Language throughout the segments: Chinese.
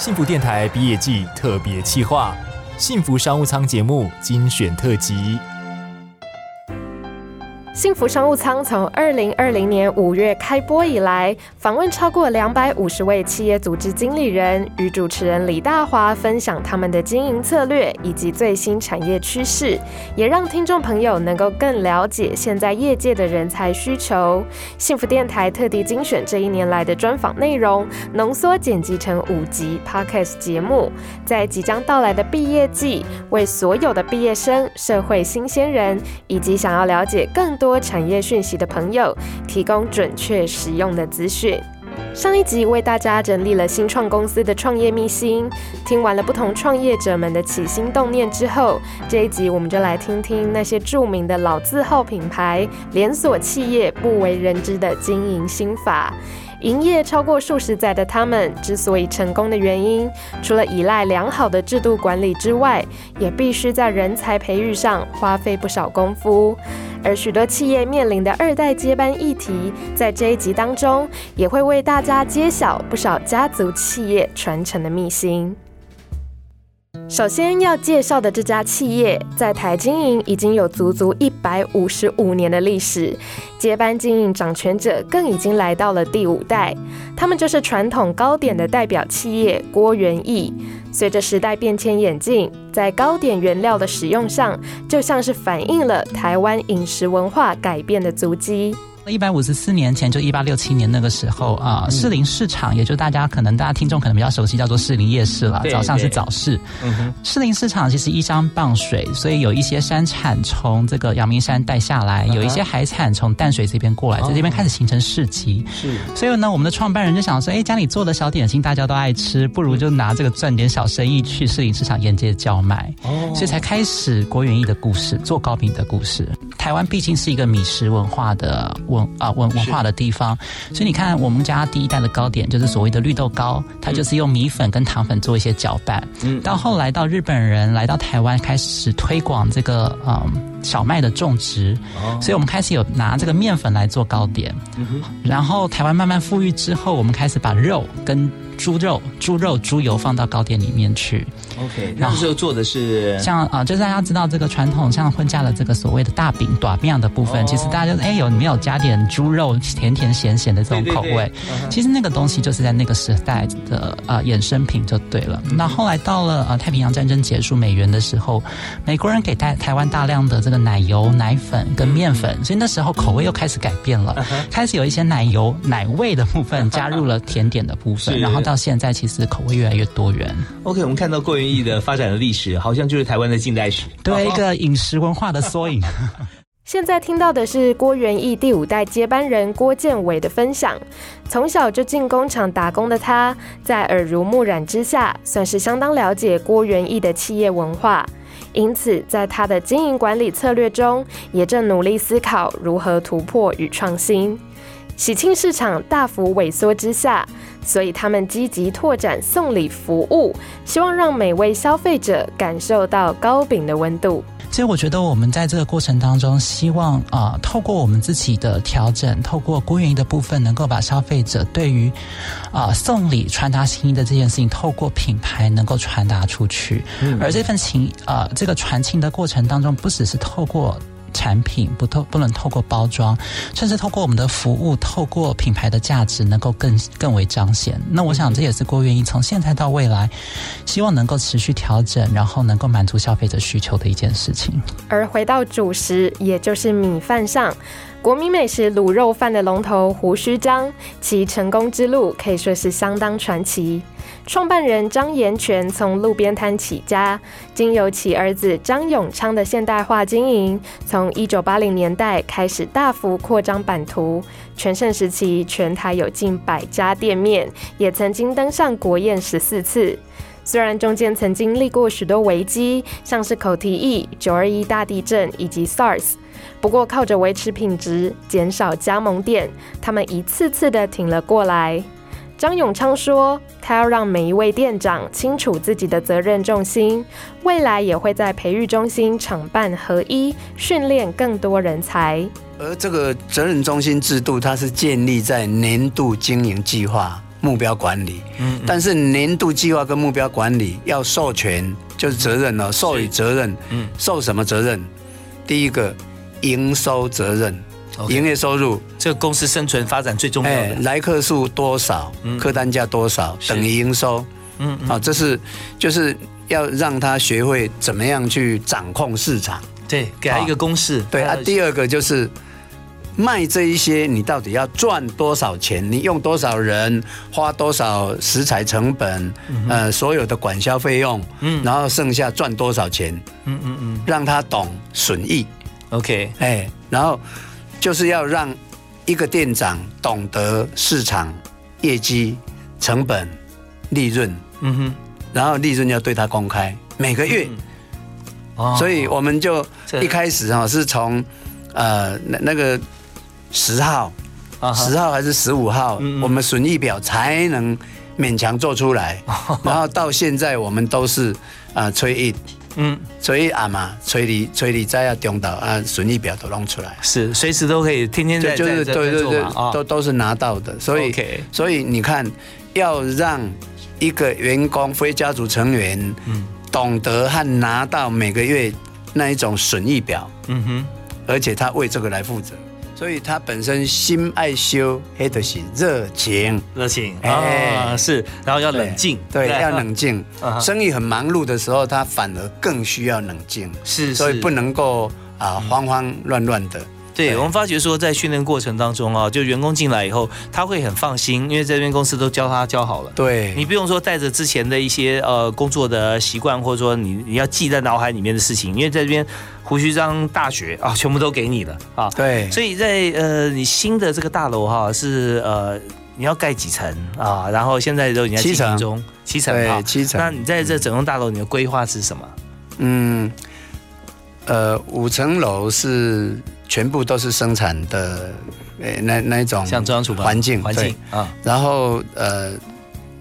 幸福电台毕业季特别企划，幸福商务舱节目精选特辑。幸福商务舱从二零二零年五月开播以来，访问超过两百五十位企业组织经理人，与主持人李大华分享他们的经营策略以及最新产业趋势，也让听众朋友能够更了解现在业界的人才需求。幸福电台特地精选这一年来的专访内容，浓缩剪辑成五集 podcast 节目，在即将到来的毕业季，为所有的毕业生、社会新鲜人以及想要了解更多。多产业讯息的朋友，提供准确实用的资讯。上一集为大家整理了新创公司的创业秘辛，听完了不同创业者们的起心动念之后，这一集我们就来听听那些著名的老字号品牌、连锁企业不为人知的经营心法。营业超过数十载的他们之所以成功的原因，除了依赖良好的制度管理之外，也必须在人才培育上花费不少功夫。而许多企业面临的二代接班议题，在这一集当中，也会为大家揭晓不少家族企业传承的秘辛。首先要介绍的这家企业，在台经营已经有足足一百五十五年的历史，接班经营掌权者更已经来到了第五代。他们就是传统糕点的代表企业郭元益。随着时代变迁演进，在糕点原料的使用上，就像是反映了台湾饮食文化改变的足迹。一百五十四年前，就一八六七年那个时候啊，士林市场，也就大家可能大家听众可能比较熟悉，叫做士林夜市了。早上是早市。士林市场其实依山傍水，所以有一些山产从这个阳明山带下来，有一些海产从淡水这边过来，在这边开始形成市集。是。所以呢，我们的创办人就想说，哎，家里做的小点心大家都爱吃，不如就拿这个赚点小生意去士林市场沿街叫卖。哦。所以才开始郭元益的故事，做糕饼的故事。台湾毕竟是一个米食文化的文。啊，文文化的地方，所以你看，我们家第一代的糕点就是所谓的绿豆糕，它就是用米粉跟糖粉做一些搅拌。嗯，到后来到日本人来到台湾，开始推广这个嗯小麦的种植，所以我们开始有拿这个面粉来做糕点。然后台湾慢慢富裕之后，我们开始把肉跟猪肉、猪肉、猪油放到糕点里面去。OK，那时候做的是像啊，就是大家知道这个传统像婚嫁的这个所谓的大饼短面的部分，其实大家就哎有没有加点猪肉，甜甜咸咸的这种口味？其实那个东西就是在那个时代的啊衍生品就对了。那后来到了呃太平洋战争结束美元的时候，美国人给台台湾大量的这个奶油、奶粉跟面粉，所以那时候口味又开始改变了，开始有一些奶油奶味的部分 加入了甜点的部分，然后到现在其实口味越来越多元。OK，我们看到郭元益的发展的历史，好像就是台湾的近代史，对一个饮食文化的缩影。现在听到的是郭元益第五代接班人郭建伟的分享。从小就进工厂打工的他，在耳濡目染之下，算是相当了解郭元益的企业文化。因此，在他的经营管理策略中，也正努力思考如何突破与创新。喜庆市场大幅萎缩之下，所以他们积极拓展送礼服务，希望让每位消费者感受到糕饼的温度。其实我觉得我们在这个过程当中，希望啊，透过我们自己的调整，透过郭元益的部分，能够把消费者对于啊送礼传达心意的这件事情，透过品牌能够传达出去。而这份情啊，这个传情的过程当中，不只是透过。产品不透不能透过包装，甚至透过我们的服务，透过品牌的价值，能够更更为彰显。那我想这也是郭元益从现在到未来，希望能够持续调整，然后能够满足消费者需求的一件事情。而回到主食，也就是米饭上。国民美食卤肉饭的龙头胡须章，其成功之路可以说是相当传奇。创办人张延全从路边摊起家，经由其儿子张永昌的现代化经营，从一九八零年代开始大幅扩张版图。全盛时期，全台有近百家店面，也曾经登上国宴十四次。虽然中间曾经历过许多危机，像是口蹄疫、九二一大地震以及 SARS。不过，靠着维持品质、减少加盟店，他们一次次的挺了过来。张永昌说：“他要让每一位店长清楚自己的责任重心，未来也会在培育中心厂办合一，训练更多人才。而这个责任中心制度，它是建立在年度经营计划目标管理。嗯，但是年度计划跟目标管理要授权，就是责任哦，授予责任。嗯，授什么责任？第一个，营收责任，营业收入，这个公司生存发展最重要的，来客数多少，客单价多少，等于营收。嗯，啊，这是就是要让他学会怎么样去掌控市场。对，给他一个公式。对啊，第二个就是卖这一些，你到底要赚多少钱？你用多少人，花多少食材成本，呃，所有的管销费用，嗯，然后剩下赚多少钱？嗯嗯嗯，让他懂损益。OK，哎，然后就是要让一个店长懂得市场业绩、成本、利润。嗯哼，然后利润要对他公开，每个月。所以我们就一开始哈是从呃那那个十号，十号还是十五号，我们损益表才能勉强做出来，然后到现在我们都是啊催一，嗯。催一啊嘛催你催你再要中到啊损益表都弄出来，是随时都可以天天在就是对对对都都是拿到的，所以所以你看要让一个员工非家族成员嗯。懂得和拿到每个月那一种损益表，嗯哼，而且他为这个来负责，所以他本身心爱修黑的是热情，热情。啊是，然后要冷静，对，要冷静。生意很忙碌的时候，他反而更需要冷静，是，所以不能够啊慌慌乱乱的。对，我们发觉说，在训练过程当中啊，就员工进来以后，他会很放心，因为这边公司都教他教好了。对，你不用说带着之前的一些呃工作的习惯，或者说你你要记在脑海里面的事情，因为在这边胡须章大学啊，全部都给你了啊。对，所以在呃你新的这个大楼哈，是呃你要盖几层啊？然后现在都已经七层中，七层对，七层。那你在这整栋大楼，你的规划是什么？嗯，呃，五层楼是。全部都是生产的，诶，那那一种像中央厨房环境环境啊，然后呃，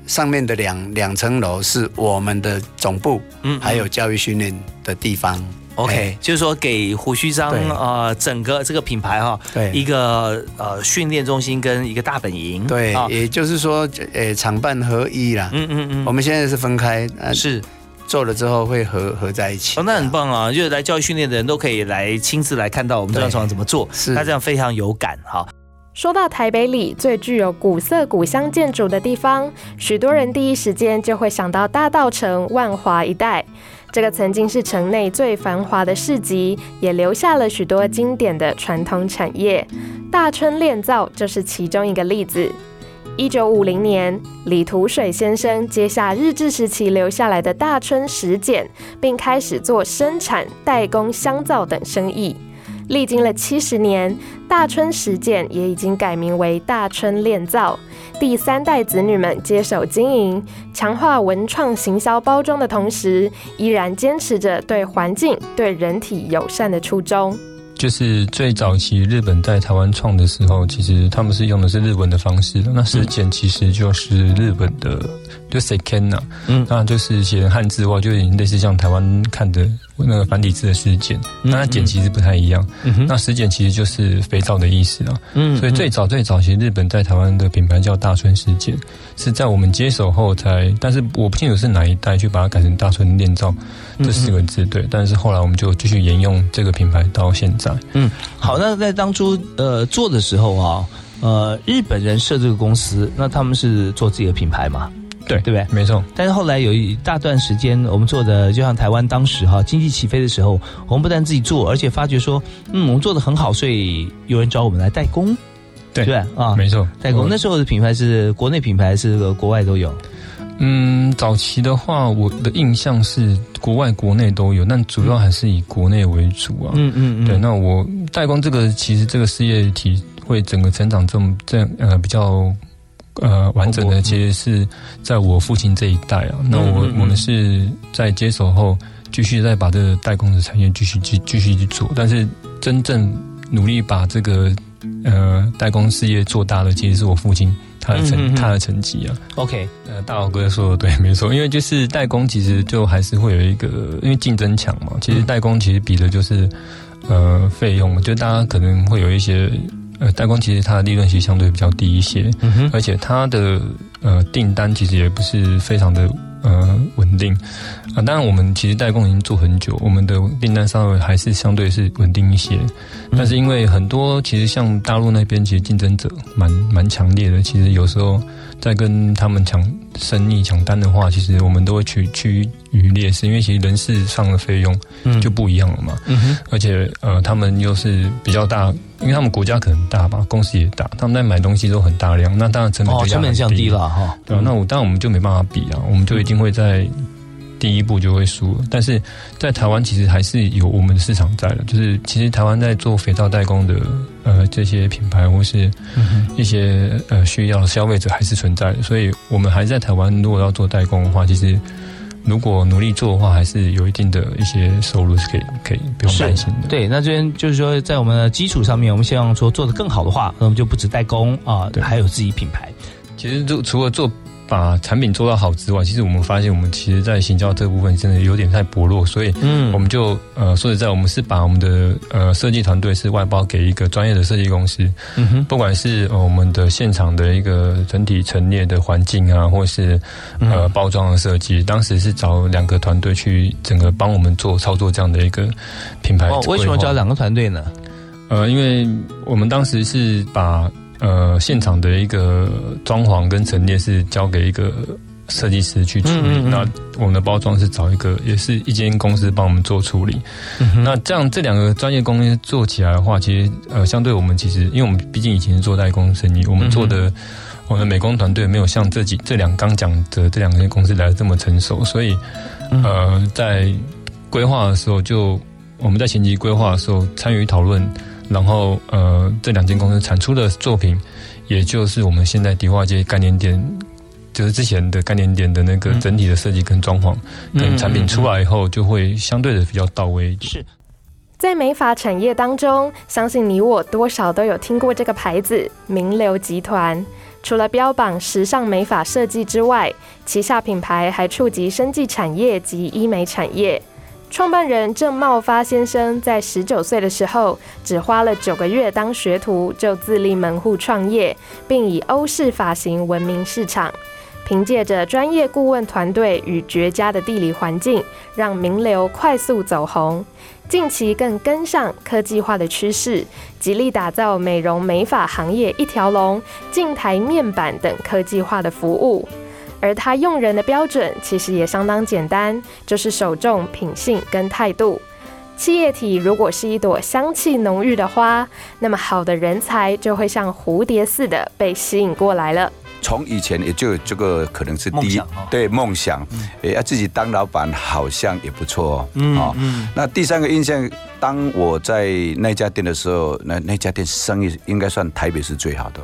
上面的两两层楼是我们的总部，嗯，还有教育训练的地方。OK，就是说给胡须章啊，整个这个品牌哈，对，一个呃训练中心跟一个大本营。对，也就是说，诶，厂办合一啦。嗯嗯嗯，我们现在是分开，是。做了之后会合合在一起，哦，那很棒啊！就是来教育训练的人都可以来亲自来看到我们这张床怎么做，是他这样非常有感哈。说到台北里最具有古色古香建筑的地方，许多人第一时间就会想到大道城万华一带。这个曾经是城内最繁华的市集，也留下了许多经典的传统产业。大春炼造就是其中一个例子。一九五零年，李图水先生接下日治时期留下来的大春石碱，并开始做生产、代工、香皂等生意。历经了七十年，大春石碱也已经改名为大春炼造。第三代子女们接手经营，强化文创行销包装的同时，依然坚持着对环境、对人体友善的初衷。就是最早期日本在台湾创的时候，其实他们是用的是日文的方式。那石简其实就是日本的，就 Sekenna，嗯，那就是写汉字的话，就已经类似像台湾看的那个繁体字的石简。那它简其实不太一样。那石简其实就是肥皂的意思啊。嗯，所以最早最早其实日本在台湾的品牌叫大春石简，是在我们接手后才，但是我不清楚是哪一代去把它改成大春炼造。这四个字对，但是后来我们就继续沿用这个品牌到现在。嗯，好，那在当初呃做的时候啊，呃，日本人设这个公司，那他们是做自己的品牌嘛？对，对不对？没错。但是后来有一大段时间，我们做的就像台湾当时哈经济起飞的时候，我们不但自己做，而且发觉说，嗯，我们做的很好，所以有人找我们来代工，对对啊，没错，代工。那时候的品牌是国内品牌，是国外都有。嗯，早期的话，我的印象是国外、国内都有，但主要还是以国内为主啊。嗯嗯嗯。对，那我代工这个，其实这个事业体会整个成长这么这样呃比较呃完整的，其实是在我父亲这一代啊。那我我们是在接手后，继续再把这个代工的产业继续继继续去做，但是真正努力把这个呃代工事业做大的，其实是我父亲。他的成他的成绩啊，OK，呃，大老哥说的对，没错，因为就是代工其实就还是会有一个，因为竞争强嘛，其实代工其实比的就是呃费用，就大家可能会有一些呃代工其实它的利润其实相对比较低一些，而且它的呃订单其实也不是非常的呃稳定啊。当然，我们其实代工已经做很久，我们的订单稍微还是相对是稳定一些。但是因为很多其实像大陆那边其实竞争者蛮蛮强烈的，其实有时候在跟他们抢生意抢单的话，其实我们都会趋趋于劣势，因为其实人事上的费用就不一样了嘛。而且呃，他们又是比较大。因为他们国家可能大吧，公司也大，他们在买东西都很大量，那当然成本就成本降低了哈。对啊，那我当然我们就没办法比啊，我们就一定会在第一步就会输了。但是在台湾其实还是有我们的市场在的，就是其实台湾在做肥皂代工的呃这些品牌或是一些呃需要消费者还是存在的，所以我们还在台湾如果要做代工的话，其实。如果努力做的话，还是有一定的一些收入是可以可以不用担心的。对，那这边就是说，在我们的基础上面，我们希望说做的更好的话，那我们就不止代工啊，还有自己品牌。其实就除了做。把产品做到好之外，其实我们发现，我们其实，在行销这部分真的有点太薄弱，所以，嗯，我们就呃，说实在，我们是把我们的呃设计团队是外包给一个专业的设计公司，嗯哼，不管是我们的现场的一个整体陈列的环境啊，或是呃包装的设计，当时是找两个团队去整个帮我们做操作这样的一个品牌。为什么找两个团队呢？呃，因为我们当时是把。呃，现场的一个装潢跟陈列是交给一个设计师去处理，那我们的包装是找一个也是一间公司帮我们做处理。那这样这两个专业公司做起来的话，其实呃，相对我们其实，因为我们毕竟以前是做代工生意，我们做的我们的美工团队没有像这几这两刚讲的这两间公司来的这么成熟，所以呃，在规划的时候，就我们在前期规划的时候参与讨论。然后，呃，这两间公司产出的作品，也就是我们现在迪化街概念店，就是之前的概念店的那个整体的设计跟装潢，跟产品出来以后，就会相对的比较到位。是在美发产业当中，相信你我多少都有听过这个牌子——名流集团。除了标榜时尚美发设计之外，旗下品牌还触及生技产业及医美产业。创办人郑茂发先生在十九岁的时候，只花了九个月当学徒就自立门户创业，并以欧式发型闻名市场。凭借着专业顾问团队与绝佳的地理环境，让名流快速走红。近期更跟上科技化的趋势，极力打造美容美发行业一条龙、镜台面板等科技化的服务。而他用人的标准其实也相当简单，就是首重品性跟态度。企业体如果是一朵香气浓郁的花，那么好的人才就会像蝴蝶似的被吸引过来了。从以前也就这个可能是第一对梦想，哎，要自己当老板好像也不错哦。嗯那第三个印象，当我在那家店的时候，那那家店生意应该算台北是最好的。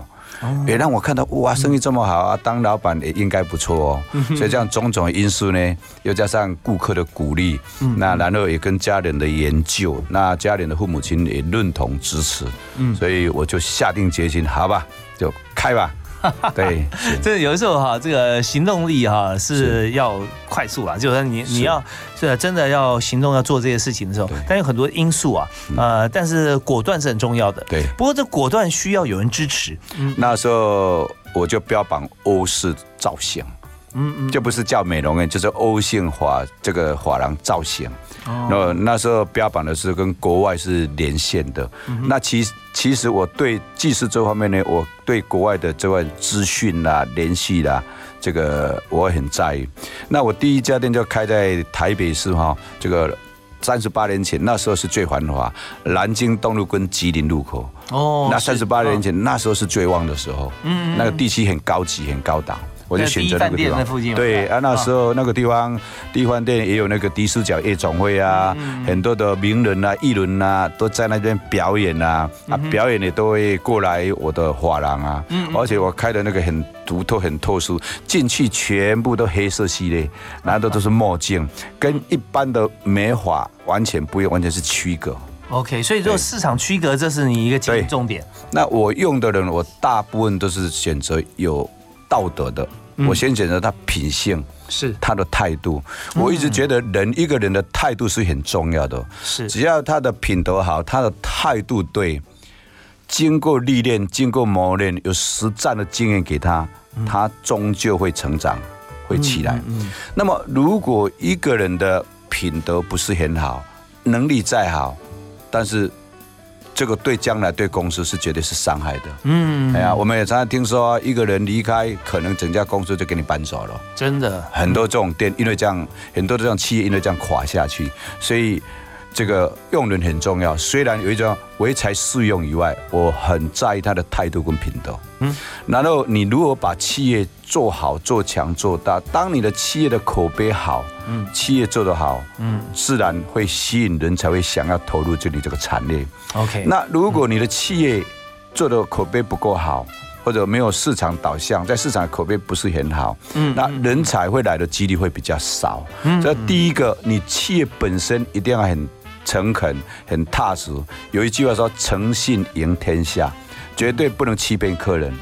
也让我看到哇，生意这么好啊，当老板也应该不错哦。所以这样种种因素呢，又加上顾客的鼓励，那然后也跟家人的研究，那家人的父母亲也认同支持，所以我就下定决心，好吧，就开吧。对，这有的时候哈，这个行动力哈是要快速啊，就是说你你要是真的要行动要做这些事情的时候，但有很多因素啊，呃，但是果断是很重要的。对，不过这果断需要有人支持。那时候我就标榜欧式造型，嗯嗯，就不是叫美容院，就是欧性华这个发廊造型。哦。那那时候标榜的是跟国外是连线的，嗯那其其实我对技术这方面呢，我对国外的这块资讯啦、联系啦，这个我很在意。那我第一家店就开在台北市哈，这个三十八年前那时候是最繁华，南京东路跟吉林路口。哦，那三十八年前那时候是最旺的时候，嗯，那个地区很高级、很高档。我就选择那个地方，对啊，那时候那个地方，地方店也有那个迪斯角夜总会啊，很多的名人啊、艺人啊都在那边表演啊，啊，表演的都会过来我的画廊啊，而且我开的那个很独特、很特殊，进去全部都黑色系列，拿的都是墨镜，跟一般的美发完全不一样，完全是区隔。OK，所以说市场区隔，这是你一个重点。那我用的人，我大部分都是选择有。道德的，我先选择他品性，是。他的态度。我一直觉得人一个人的态度是很重要的，是。只要他的品德好，他的态度对，经过历练、经过磨练，有实战的经验给他，他终究会成长，会起来。那么，如果一个人的品德不是很好，能力再好，但是这个对将来对公司是绝对是伤害的。嗯，哎呀，我们也常常听说，一个人离开，可能整家公司就给你搬走了。真的，很多这种店，因为这样，很多这种企业因为这样垮下去，所以。这个用人很重要，虽然有一种唯才是用以外，我很在意他的态度跟品德。嗯，然后你如果把企业做好、做强、做大，当你的企业的口碑好，嗯，企业做得好，嗯，自然会吸引人才会想要投入这里这个产业。OK，那如果你的企业做的口碑不够好，或者没有市场导向，在市场口碑不是很好，嗯，那人才会来的几率会比较少。嗯，这第一个，你企业本身一定要很。诚恳，很踏实。有一句话说：“诚信赢天下”，绝对不能欺骗客人。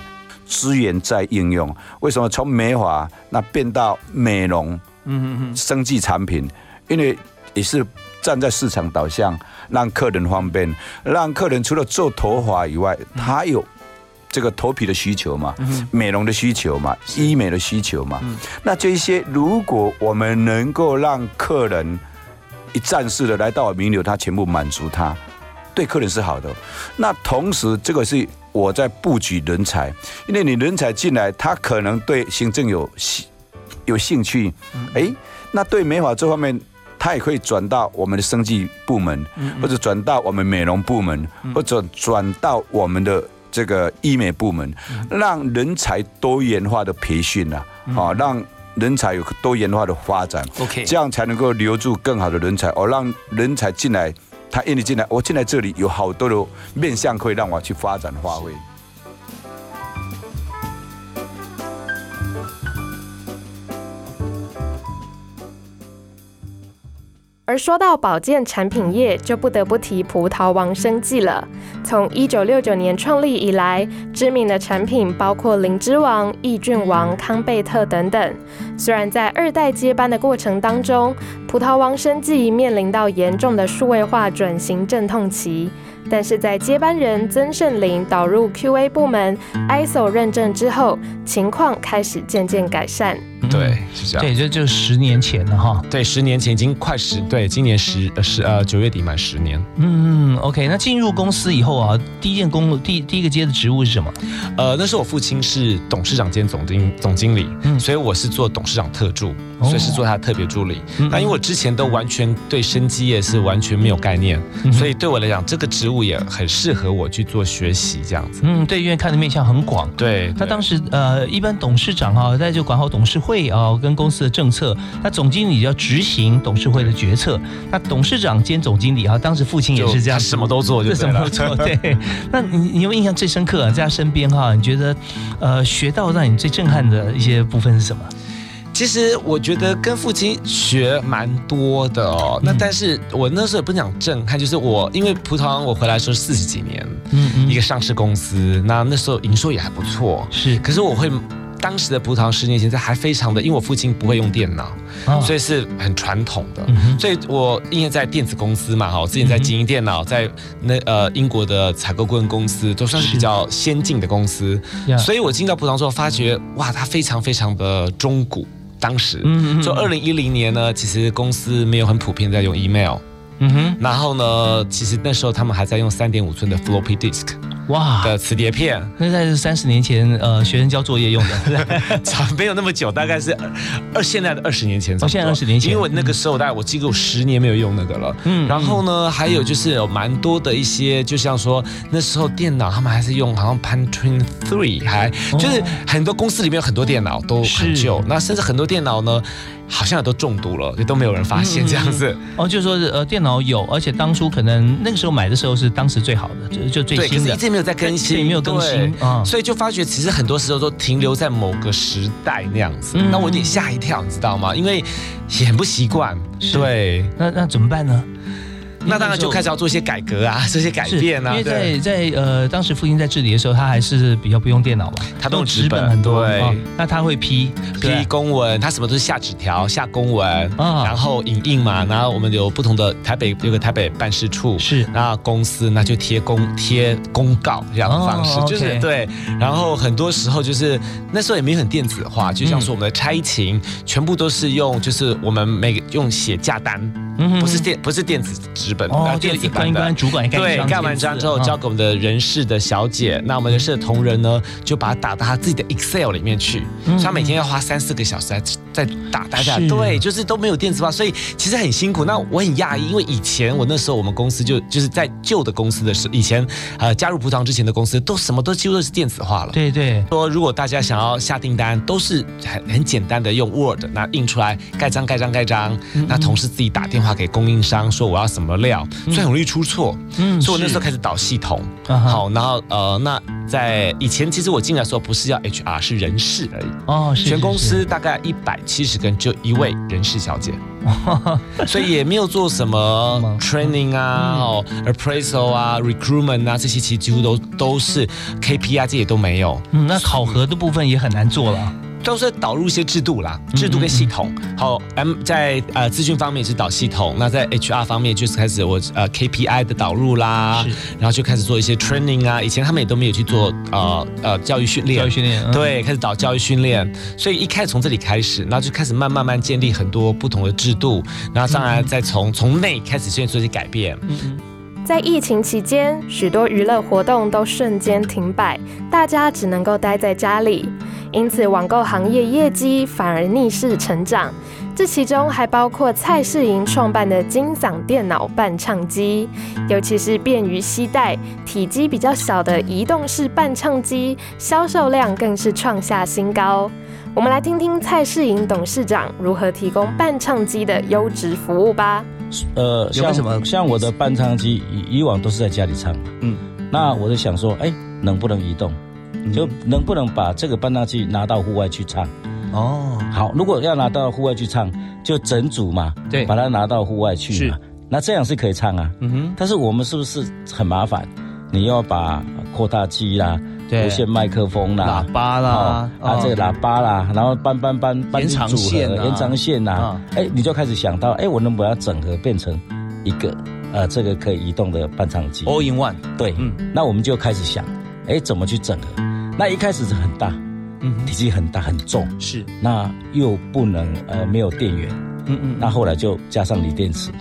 资源在应用，为什么从美发那变到美容？嗯嗯嗯，生计产品，因为也是站在市场导向，让客人方便，让客人除了做头发以外，他有这个头皮的需求嘛，美容的需求嘛，医美的需求嘛。那这些，如果我们能够让客人。一站式的来到名流，他全部满足他，对客人是好的。那同时，这个是我在布局人才，因为你人才进来，他可能对行政有兴有兴趣，哎，那对美发这方面，他也可以转到我们的生计部门，或者转到我们美容部门，或者转到我们的这个医美部门，让人才多元化的培训呐，啊，让。人才有多元化的发展，OK，这样才能够留住更好的人才，哦，让人才进来，他愿意进来，我进来这里有好多的面向可以让我去发展发挥。而说到保健产品业，就不得不提葡萄王生技了。从一九六九年创立以来，知名的产品包括灵芝王、益菌王、康贝特等等。虽然在二代接班的过程当中，葡萄王生技面临到严重的数位化转型阵痛期。但是在接班人曾盛林导入 QA 部门 ISO 认证之后，情况开始渐渐改善。对，是这样。对，就就十年前了哈。对，十年前已经快十，对，今年十十呃九月底满十年。嗯，OK。那进入公司以后啊，第一件工第第一个接的职务是什么？呃，那时候我父亲是董事长兼总经总经理，所以我是做董事长特助，所以是做他的特别助理。那因为我之前都完全对生机业是完全没有概念，所以对我来讲，这个职务。也很适合我去做学习这样子。嗯，对，因为看的面向很广。对，他当时呃，一般董事长哈，在就管好董事会啊，跟公司的政策。那总经理要执行董事会的决策。那董事长兼总经理啊，当时父亲也是这样，什么都做，就什么都做。对，那你你有印象最深刻在他身边哈？你觉得呃，学到让你最震撼的一些部分是什么？其实我觉得跟父亲学蛮多的哦。那但是我那时候也不想震撼，就是我因为葡萄我回来时候四十几年，嗯嗯，一个上市公司，那那时候营收也还不错，是。可是我会当时的葡萄十年前在还非常的，因为我父亲不会用电脑，所以是很传统的。所以我因为在电子公司嘛，哈，我之前在经营电脑，在那呃英国的采购顾问公司都算是比较先进的公司，所以我进到葡萄之后发觉，哇，它非常非常的中古。当时，就二零一零年呢，其实公司没有很普遍在用 email，嗯哼，然后呢，其实那时候他们还在用三点五寸的 floppy disk。哇。的磁碟片，那在是三十年前，呃，学生交作业用的，差没有那么久，大概是二现在的二十年前。哦，现在二十年前，因为我那个时候大概我记得我十年没有用那个了。嗯，然后呢，还有就是有蛮多的一些，就像说那时候电脑他们还是用好像 Pentium Three，还就是很多公司里面有很多电脑都很旧，那甚至很多电脑呢。好像都中毒了，也都没有人发现这样子。哦，就是说，呃，电脑有，而且当初可能那个时候买的时候是当时最好的，就就最新的，一直没有在更新，没有更新啊，所以就发觉其实很多时候都停留在某个时代那样子。那我有点吓一跳，你知道吗？因为也很不习惯。对，那那怎么办呢？那当然就开始要做一些改革啊，这些改变啊。因为在在呃当时父亲在治理的时候，他还是比较不用电脑嘛，他都用纸本很多。对，那他会批批公文，他什么都是下纸条、下公文，然后影印嘛。然后我们有不同的台北有个台北办事处，是那公司那就贴公贴公告这样的方式，就是对。然后很多时候就是那时候也没有很电子化，就像说我们的差勤全部都是用，就是我们每个用写价单，不是电不是电子纸本，哦，电子版的主管对盖完章之后交给我们的人事的小姐，那我们人事的同仁呢就把它打到他自己的 Excel 里面去，所以他每天要花三四个小时在在打打打，对，就是都没有电子化，所以其实很辛苦。那我很讶异，因为以前我那时候我们公司就就是在旧的公司的时，以前呃加入葡萄之前的公司都什么都几乎都是电子化了，对对。说如果大家想要下订单，都是很很简单的用 Word 那印出来盖章盖章盖章，那同事自己打电话给供应商说我要什么料，所以很容易出错。嗯，所以我那时候开始导系统，好，然后呃那。在以前，其实我进来的时候不是要 HR，是人事而已。哦，全公司大概一百七十个人，就一位人事小姐，所以也没有做什么 training 啊、哦 appraisal 啊、recruitment 啊这些，其实几乎都都是 KPI 这些都没有。嗯，那考核的部分也很难做了。都是导入一些制度啦，制度跟系统。好，M 在呃资讯方面是导系统，那在 HR 方面就是开始我呃 KPI 的导入啦，然后就开始做一些 training 啊。以前他们也都没有去做呃呃教育训练，教育训练对，开始导教育训练。所以一开始从这里开始，然后就开始慢慢慢建立很多不同的制度，然后当然再从从内开始先做一些改变。在疫情期间，许多娱乐活动都瞬间停摆，大家只能够待在家里。因此，网购行业业绩反而逆势成长。这其中还包括蔡世莹创办的金嗓电脑伴唱机，尤其是便于携带、体积比较小的移动式伴唱机，销售量更是创下新高。我们来听听蔡世莹董事长如何提供伴唱机的优质服务吧。呃，像什么？像我的伴唱机以以往都是在家里唱，嗯，那我就想说，哎，能不能移动？就能不能把这个伴唱器拿到户外去唱？哦，好，如果要拿到户外去唱，就整组嘛，对，把它拿到户外去嘛，那这样是可以唱啊。嗯哼，但是我们是不是很麻烦？你要把扩大机啦、无线麦克风啦、喇叭啦、啊这个喇叭啦，然后搬搬搬搬延长线、延长线呐，哎，你就开始想到，哎，我能不能整合变成一个呃这个可以移动的伴唱机？All in one。对，嗯，那我们就开始想，哎，怎么去整合？那一开始是很大，嗯，体积很大很重，是，那又不能呃没有电源，嗯嗯，那后来就加上锂电池，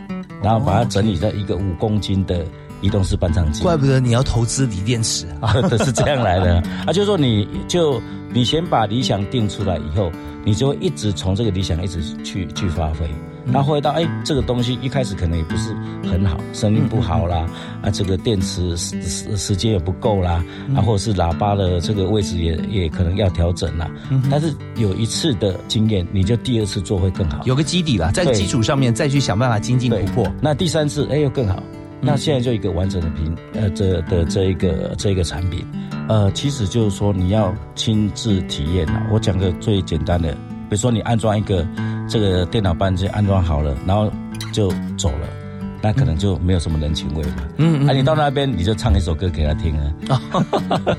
然后把它整理在一个五公斤的移动式搬仓机。怪不得你要投资锂电池啊，是这样来的。啊，就是说你就你先把理想定出来以后，你就会一直从这个理想一直去去发挥。那会到哎，这个东西一开始可能也不是很好，声音不好啦，啊，这个电池时时时间也不够啦，啊，或者是喇叭的这个位置也也可能要调整啦。但是有一次的经验，你就第二次做会更好，有个基底了，在基础上面再去想办法精进突破。那第三次哎又更好，那现在就一个完整的屏呃这的这一个这一个产品，呃，其实就是说你要亲自体验啊。我讲个最简单的，比如说你安装一个。这个电脑班就安装好了，然后就走了，那可能就没有什么人情味了。嗯，啊，你到那边你就唱一首歌给他听啊。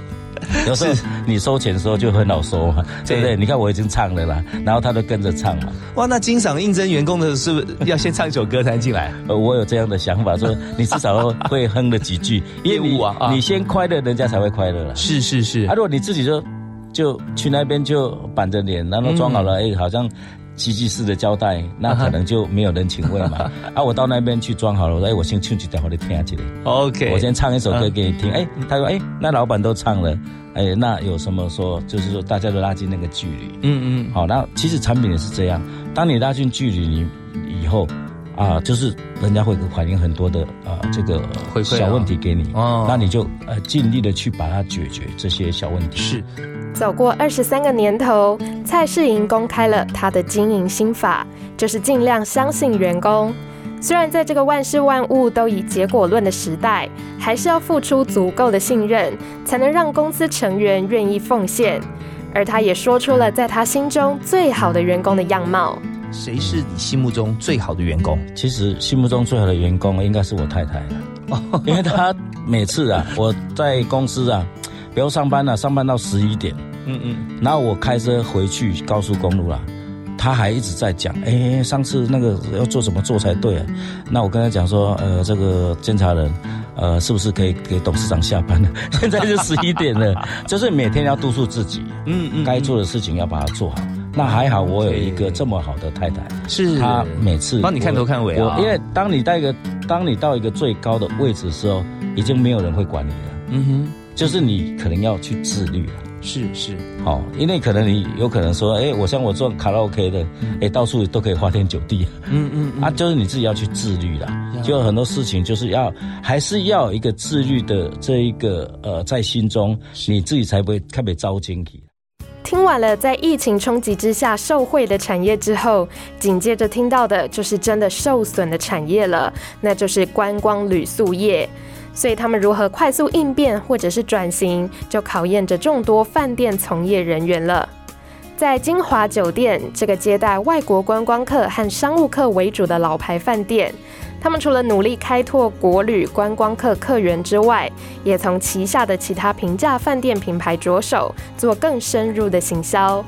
有时候你收钱的时候就很好收嘛，对不对？你看我已经唱了啦，然后他都跟着唱嘛。哇，那经常应征员工的是不是要先唱一首歌才进来？呃，我有这样的想法，说你至少会哼了几句，业务啊，你先快乐，人家才会快乐了。是是是。啊，如果你自己就就去那边就板着脸，然后装好了，哎，好像。机器式的交代，那可能就没有人情味嘛。啊，我到那边去装好了，我说，哎，我先唱几条，我你听下去。OK，我先唱一首歌给你听。哎，他说，哎，那老板都唱了，哎，那有什么说？就是说，大家都拉近那个距离。嗯嗯。好，那其实产品也是这样，当你拉近距离，你以后啊，就是人家会反映很多的啊这个小问题给你。哦。那你就呃尽力的去把它解决这些小问题。是。走过二十三个年头，蔡世莹公开了他的经营心法，就是尽量相信员工。虽然在这个万事万物都以结果论的时代，还是要付出足够的信任，才能让公司成员愿意奉献。而他也说出了在他心中最好的员工的样貌。谁是你心目中最好的员工？其实心目中最好的员工应该是我太太，因为她每次啊，我在公司啊，比如上班了，上班到十一点，嗯嗯，然后我开车回去高速公路了，他还一直在讲，哎，上次那个要做什么做才对啊？那我跟他讲说，呃，这个监察人，呃，是不是可以给董事长下班了？现在是十一点了，就是每天要督促自己，嗯嗯，该做的事情要把它做好。那还好，我有一个这么好的太太，是她每次帮你看头看尾啊。因为当你到一个，当你到一个最高的位置的时候，已经没有人会管你了。嗯哼，就是你可能要去自律了。是是，好，因为可能你有可能说，哎，我像我做卡拉 OK 的，哎，到处都可以花天酒地。嗯嗯，啊，就是你自己要去自律啦。就很多事情就是要还是要一个自律的这一个呃在心中，你自己才不会特别遭惊体。听完了在疫情冲击之下受惠的产业之后，紧接着听到的就是真的受损的产业了，那就是观光旅宿业。所以他们如何快速应变或者是转型，就考验着众多饭店从业人员了。在金华酒店这个接待外国观光客和商务客为主的老牌饭店。他们除了努力开拓国旅观光客客源之外，也从旗下的其他平价饭店品牌着手，做更深入的行销。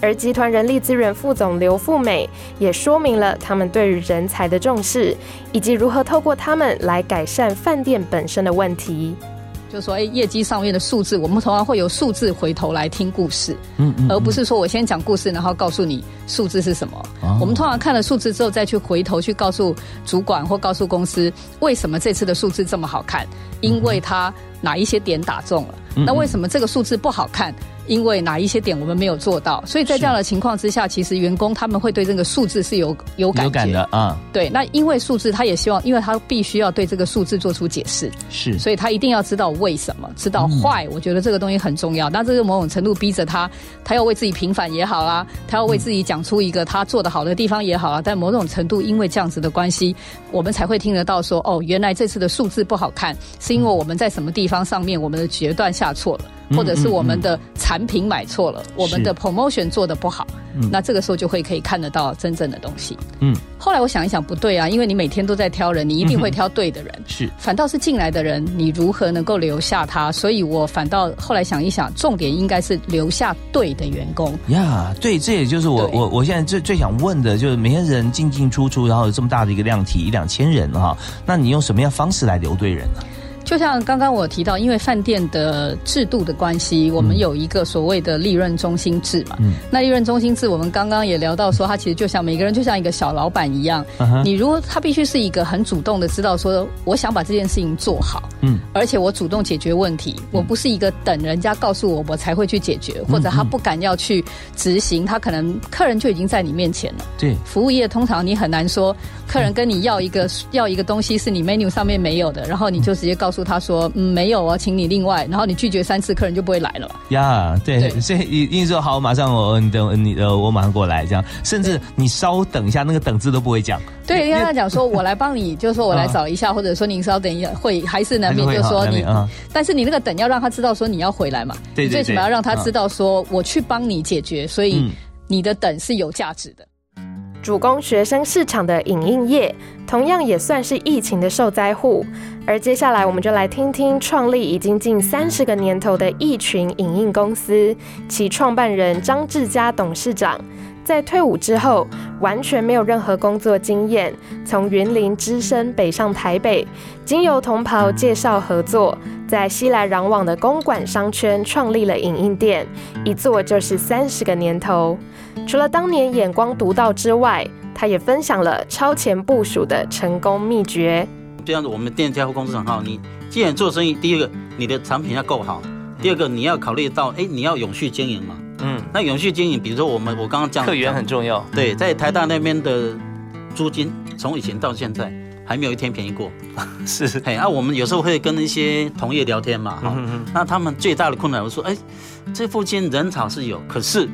而集团人力资源副总刘富美也说明了他们对于人才的重视，以及如何透过他们来改善饭店本身的问题。就说，哎，业绩上面的数字，我们通常会有数字回头来听故事，嗯嗯，而不是说我先讲故事，然后告诉你数字是什么。我们通常看了数字之后，再去回头去告诉主管或告诉公司，为什么这次的数字这么好看？因为它哪一些点打中了？那为什么这个数字不好看？因为哪一些点我们没有做到，所以在这样的情况之下，其实员工他们会对这个数字是有有感觉的啊。对，那因为数字，他也希望，因为他必须要对这个数字做出解释，是，所以他一定要知道为什么，知道坏。我觉得这个东西很重要。那这个某种程度逼着他，他要为自己平反也好啦，他要为自己讲出一个他做的好的地方也好啊。但某种程度，因为这样子的关系，我们才会听得到说，哦，原来这次的数字不好看，是因为我们在什么地方上面我们的决断下错了。或者是我们的产品买错了，我们的 promotion 做的不好，那这个时候就会可以看得到真正的东西。嗯，后来我想一想，不对啊，因为你每天都在挑人，你一定会挑对的人。是，反倒是进来的人，你如何能够留下他？所以我反倒后来想一想，重点应该是留下对的员工。呀，对，这也就是我我我现在最最想问的，就是每天人进进出出，然后有这么大的一个量体，一两千人哈，那你用什么样方式来留对人呢？就像刚刚我提到，因为饭店的制度的关系，我们有一个所谓的利润中心制嘛。嗯。那利润中心制，我们刚刚也聊到说，它其实就像每个人就像一个小老板一样。嗯你如果他必须是一个很主动的知道说，我想把这件事情做好。嗯。而且我主动解决问题，我不是一个等人家告诉我我才会去解决，或者他不敢要去执行，他可能客人就已经在你面前了。对。服务业通常你很难说，客人跟你要一个要一个东西是你 menu 上面没有的，然后你就直接告诉。他说，嗯，没有哦，请你另外，然后你拒绝三次，客人就不会来了。呀，对，所以一定说好，马上我，你等你呃，我马上过来，这样，甚至你稍等一下，那个等字都不会讲。对，你跟他讲说，我来帮你，就是说我来找一下，或者说您稍等一下，会还是难免，就是说你，但是你那个等要让他知道说你要回来嘛。对对对。为什么要让他知道说我去帮你解决？所以你的等是有价值的。主攻学生市场的影印业，同样也算是疫情的受灾户。而接下来，我们就来听听创立已经近三十个年头的易群影印公司，其创办人张志佳董事长，在退伍之后，完全没有任何工作经验，从云林只身北上台北，经由同袍介绍合作，在熙来攘往的公馆商圈创立了影印店，一做就是三十个年头。除了当年眼光独到之外，他也分享了超前部署的成功秘诀。这样子，我们店家或公司很好。你既然做生意，第一个你的产品要够好，第二个你要考虑到，哎，你要永续经营嘛。嗯。那永续经营，比如说我们我刚刚讲，客源很重要。对，在台大那边的租金，从以前到现在还没有一天便宜过。是。哎，那我们有时候会跟一些同业聊天嘛，哈。那他们最大的困难，我说，哎，这附近人潮是有，可是。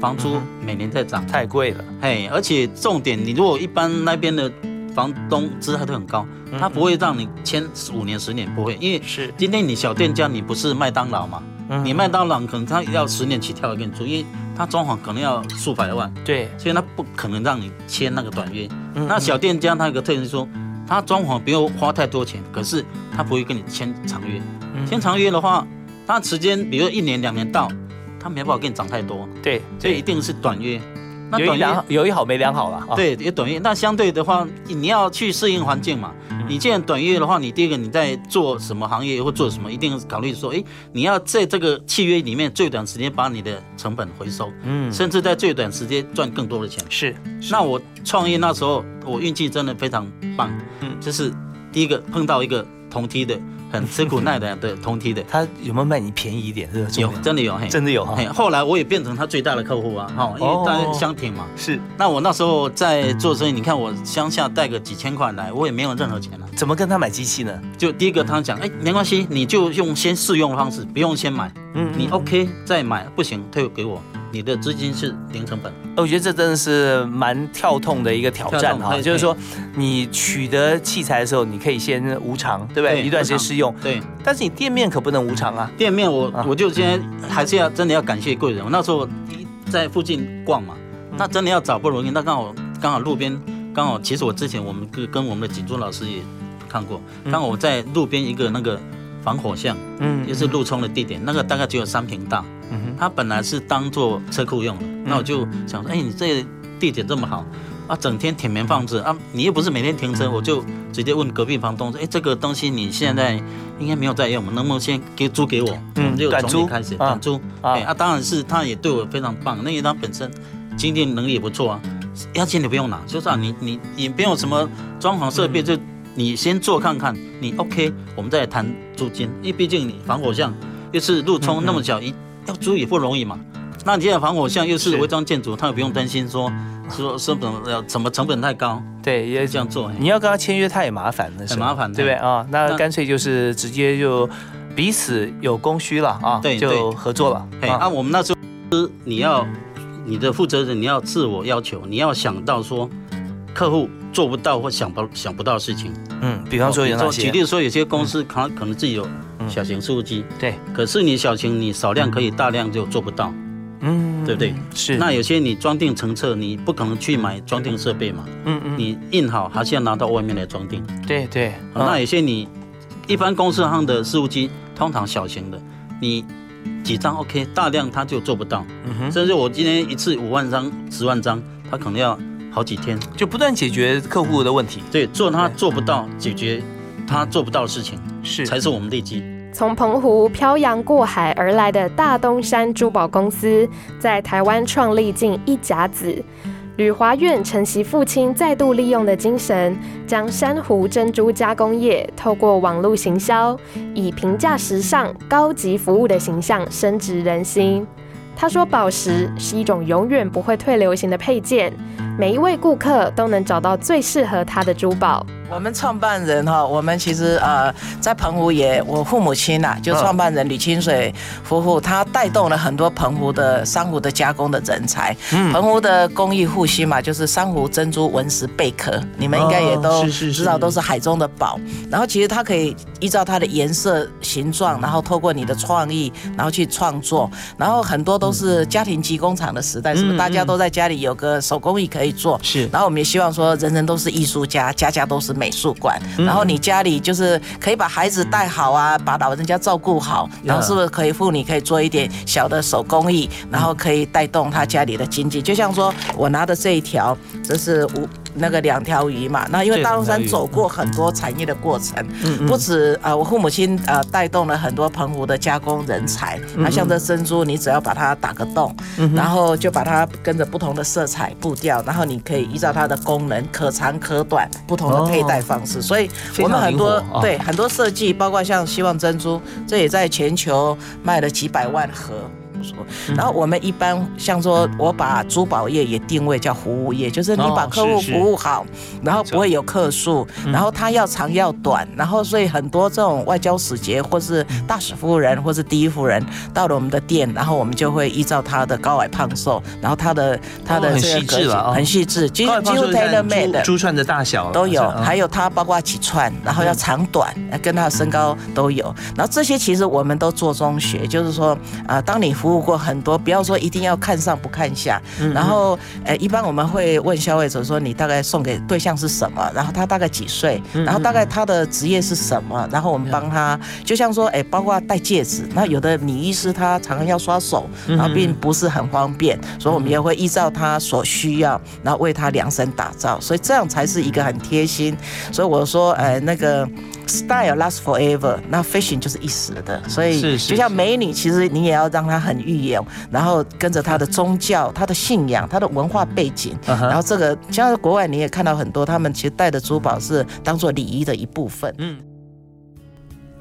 房租每年在涨，太贵了。嘿，而且重点，你如果一般那边的房东资还都很高，他不会让你签五年、十年，不会，因为是今天你小店家，你不是麦当劳嘛？你麦当劳可能他要十年起跳跟你租，因为他装潢可能要数百万，对，所以他不可能让你签那个短约。那小店家他有个特点是说，他装潢不用花太多钱，可是他不会跟你签长约。签长约的话，他时间比如一年两年到，他没办法给你涨太多。对，所以一定是短约。那短约有一好没两好了。对，有短约。那相对的话，你要去适应环境嘛。你既然短约的话，你第一个你在做什么行业或做什么，一定考虑说，哎，你要在这个契约里面最短时间把你的成本回收，嗯，甚至在最短时间赚更多的钱。是。那我创业那时候，我运气真的非常棒，嗯，就是第一个碰到一个同梯的。很吃苦耐的，对，同梯的，他有没有卖你便宜一点？是有，真的有，嘿，真的有哈。后来我也变成他最大的客户啊，哈，因为大家相挺嘛。是。那我那时候在做生意，你看我乡下带个几千块来，我也没有任何钱了。怎么跟他买机器呢？就第一个他讲，哎，没关系，你就用先试用的方式，不用先买。嗯。你 OK 再买，不行退给我。你的资金是零成本，我觉得这真的是蛮跳痛的一个挑战哈。就是说，你取得器材的时候，你可以先无偿，对不对？一段时间试用。对。但是你店面可不能无偿啊。店面我我就现在还是要真的要感谢贵人。我那时候在附近逛嘛，那真的要找不容易。那刚好刚好路边刚好，其实我之前我们跟跟我们的景珠老师也看过，刚好我在路边一个那个防火巷，嗯，也是路冲的地点，那个大概只有三平大。他本来是当做车库用的，那我就想说，哎，你这地点这么好啊，整天铁门放置啊，你又不是每天停车，我就直接问隔壁房东说，哎，这个东西你现在应该没有在用，能不能先给租给我？嗯，就从你开始短租。哎，啊，当然是他也对我非常棒，那因为他本身经济能力也不错啊，押金你不用拿，就是啊，你你也没有什么装潢设备，就你先做看看，你 OK，我们再谈租金，因为毕竟你防火巷又是路冲那么小一。要租也不容易嘛，那你现在防火巷又是违章建筑，他也不用担心说说成本要怎么成本太高，对，也这样做。你要跟他签约，他也麻烦的，很麻烦，对不对啊？那干脆就是直接就彼此有供需了啊，对，就合作了。啊，我们那时候你要你的负责人，你要自我要求，你要想到说客户做不到或想不想不到的事情。嗯，比方说有哪些？举例说，有些公司可能可能自己有。小型事务机，对，可是你小型，你少量可以，大量就做不到，嗯，对不对？是。那有些你装订成册，你不可能去买装订设备嘛，嗯嗯，你印好还是要拿到外面来装订，对对。那有些你一般公司上的事务机，通常小型的，你几张 OK，大量它就做不到，嗯哼。甚至我今天一次五万张、十万张，它可能要好几天，就不断解决客户的问题，对，做他做不到，解决他做不到的事情，是才是我们利基。从澎湖漂洋过海而来的大东山珠宝公司，在台湾创立近一甲子。吕华苑承袭父亲再度利用的精神，将珊瑚珍珠加工业透过网络行销，以平价、时尚、高级服务的形象深植人心。他说：“宝石是一种永远不会退流行的配件，每一位顾客都能找到最适合他的珠宝。”我们创办人哈，我们其实呃在澎湖也，我父母亲呐，就创办人吕清水夫妇，他带动了很多澎湖的珊瑚的加工的人才。嗯，澎湖的工艺复兴嘛，就是珊瑚珍珠纹石贝壳，你们应该也都知道，都是海中的宝。然后其实它可以依照它的颜色、形状，然后透过你的创意，然后去创作。然后很多都是家庭级工厂的时代，是不是？大家都在家里有个手工艺可以做。是。然后我们也希望说，人人都是艺术家，家家都是。美术馆，然后你家里就是可以把孩子带好啊，把老人家照顾好，然后是不是可以妇女可以做一点小的手工艺，然后可以带动他家里的经济？就像说我拿的这一条，这是五。那个两条鱼嘛，那因为大龙山走过很多产业的过程，不止啊，我父母亲呃带动了很多澎湖的加工人才。那像这珍珠，你只要把它打个洞，然后就把它跟着不同的色彩步调，然后你可以依照它的功能可长可短，不同的佩戴方式。所以我们很多对很多设计，包括像希望珍珠，这也在全球卖了几百万盒。然后我们一般像说，我把珠宝业也定位叫服务业，就是你把客户服务好，然后不会有客诉，然后他要长要短，然后所以很多这种外交使节或是大使夫人或是第一夫人到了我们的店，然后我们就会依照他的高矮胖瘦，然后他的他的这个很细致，几乎几乎 tailor made 的。珠串的大小都有，还有他包括几串，然后要长短跟他的身高都有，然后这些其实我们都做中学，就是说啊，当你服服务过很多，不要说一定要看上不看下。然后，呃，一般我们会问消费者说，你大概送给对象是什么？然后他大概几岁？然后大概他的职业是什么？然后我们帮他，就像说，哎，包括戴戒指。那有的女医师她常常要刷手，然后并不是很方便，所以我们也会依照她所需要，然后为她量身打造。所以这样才是一个很贴心。所以我说，呃，那个。Style lasts forever，那 fashion 就是一时的，所以就像美女，其实你也要让她很御用，然后跟着她的宗教、她的信仰、她的文化背景，然后这个像在国外你也看到很多，他们其实戴的珠宝是当做礼仪的一部分。嗯，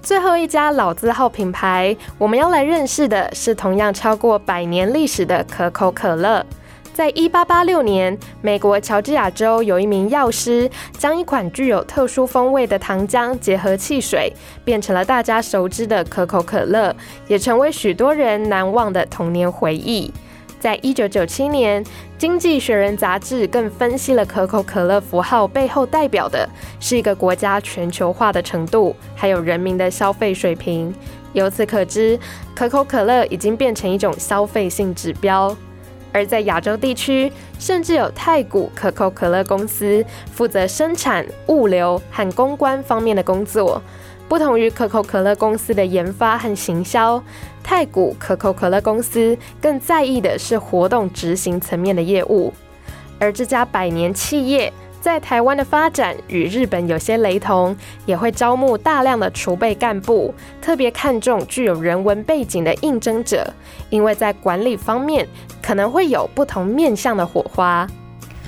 最后一家老字号品牌，我们要来认识的是同样超过百年历史的可口可乐。在一八八六年，美国乔治亚州有一名药师将一款具有特殊风味的糖浆结合汽水，变成了大家熟知的可口可乐，也成为许多人难忘的童年回忆。在一九九七年，《经济学人》杂志更分析了可口可乐符号背后代表的是一个国家全球化的程度，还有人民的消费水平。由此可知，可口可乐已经变成一种消费性指标。而在亚洲地区，甚至有太古可口可乐公司负责生产、物流和公关方面的工作。不同于可口可乐公司的研发和行销，太古可口可乐公司更在意的是活动执行层面的业务。而这家百年企业。在台湾的发展与日本有些雷同，也会招募大量的储备干部，特别看重具有人文背景的应征者，因为在管理方面可能会有不同面向的火花。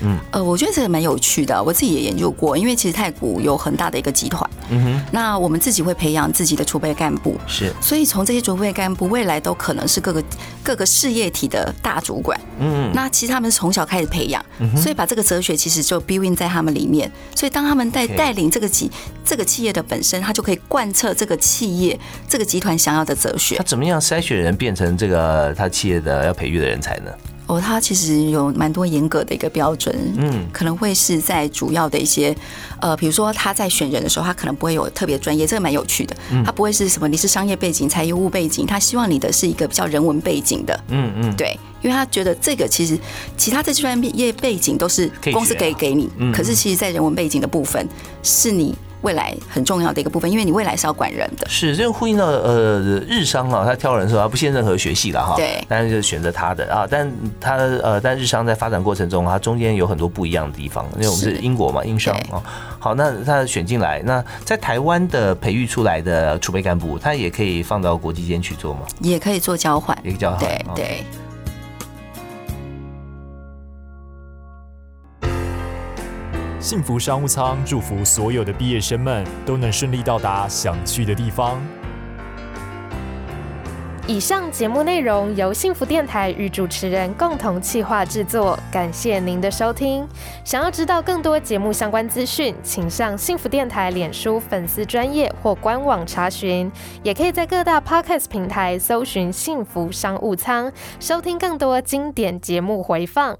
嗯，呃，我觉得这个蛮有趣的，我自己也研究过，因为其实太古有很大的一个集团，嗯哼，那我们自己会培养自己的储备干部，是，所以从这些储备干部未来都可能是各个各个事业体的大主管，嗯，那其实他们是从小开始培养，所以把这个哲学其实就 build 在他们里面，所以当他们在带领这个企这个企业的本身，他就可以贯彻这个企业这个集团想要的哲学。他怎么样筛选人变成这个他企业的要培育的人才呢？哦，它其实有蛮多严格的一个标准，嗯，可能会是在主要的一些，呃，比如说他在选人的时候，他可能不会有特别专业，这个蛮有趣的，他不会是什么你是商业背景、财务背景，他希望你的是一个比较人文背景的，嗯嗯，对，因为他觉得这个其实其他这专业背景都是公司可以给你，可是其实在人文背景的部分是你。未来很重要的一个部分，因为你未来是要管人的。是，这个呼应到呃日商啊，他挑人的时候他不限任何学系了哈，对，但是就选择他的啊，但他呃，但日商在发展过程中，它中间有很多不一样的地方，因为我们是英国嘛，英商啊。好，那他选进来，那在台湾的培育出来的储备干部，他也可以放到国际间去做吗？也可以做交换，也可以交换，对对。幸福商务舱祝福所有的毕业生们都能顺利到达想去的地方。以上节目内容由幸福电台与主持人共同企划制作，感谢您的收听。想要知道更多节目相关资讯，请上幸福电台脸书粉丝专业或官网查询，也可以在各大 podcast 平台搜寻“幸福商务舱”，收听更多经典节目回放。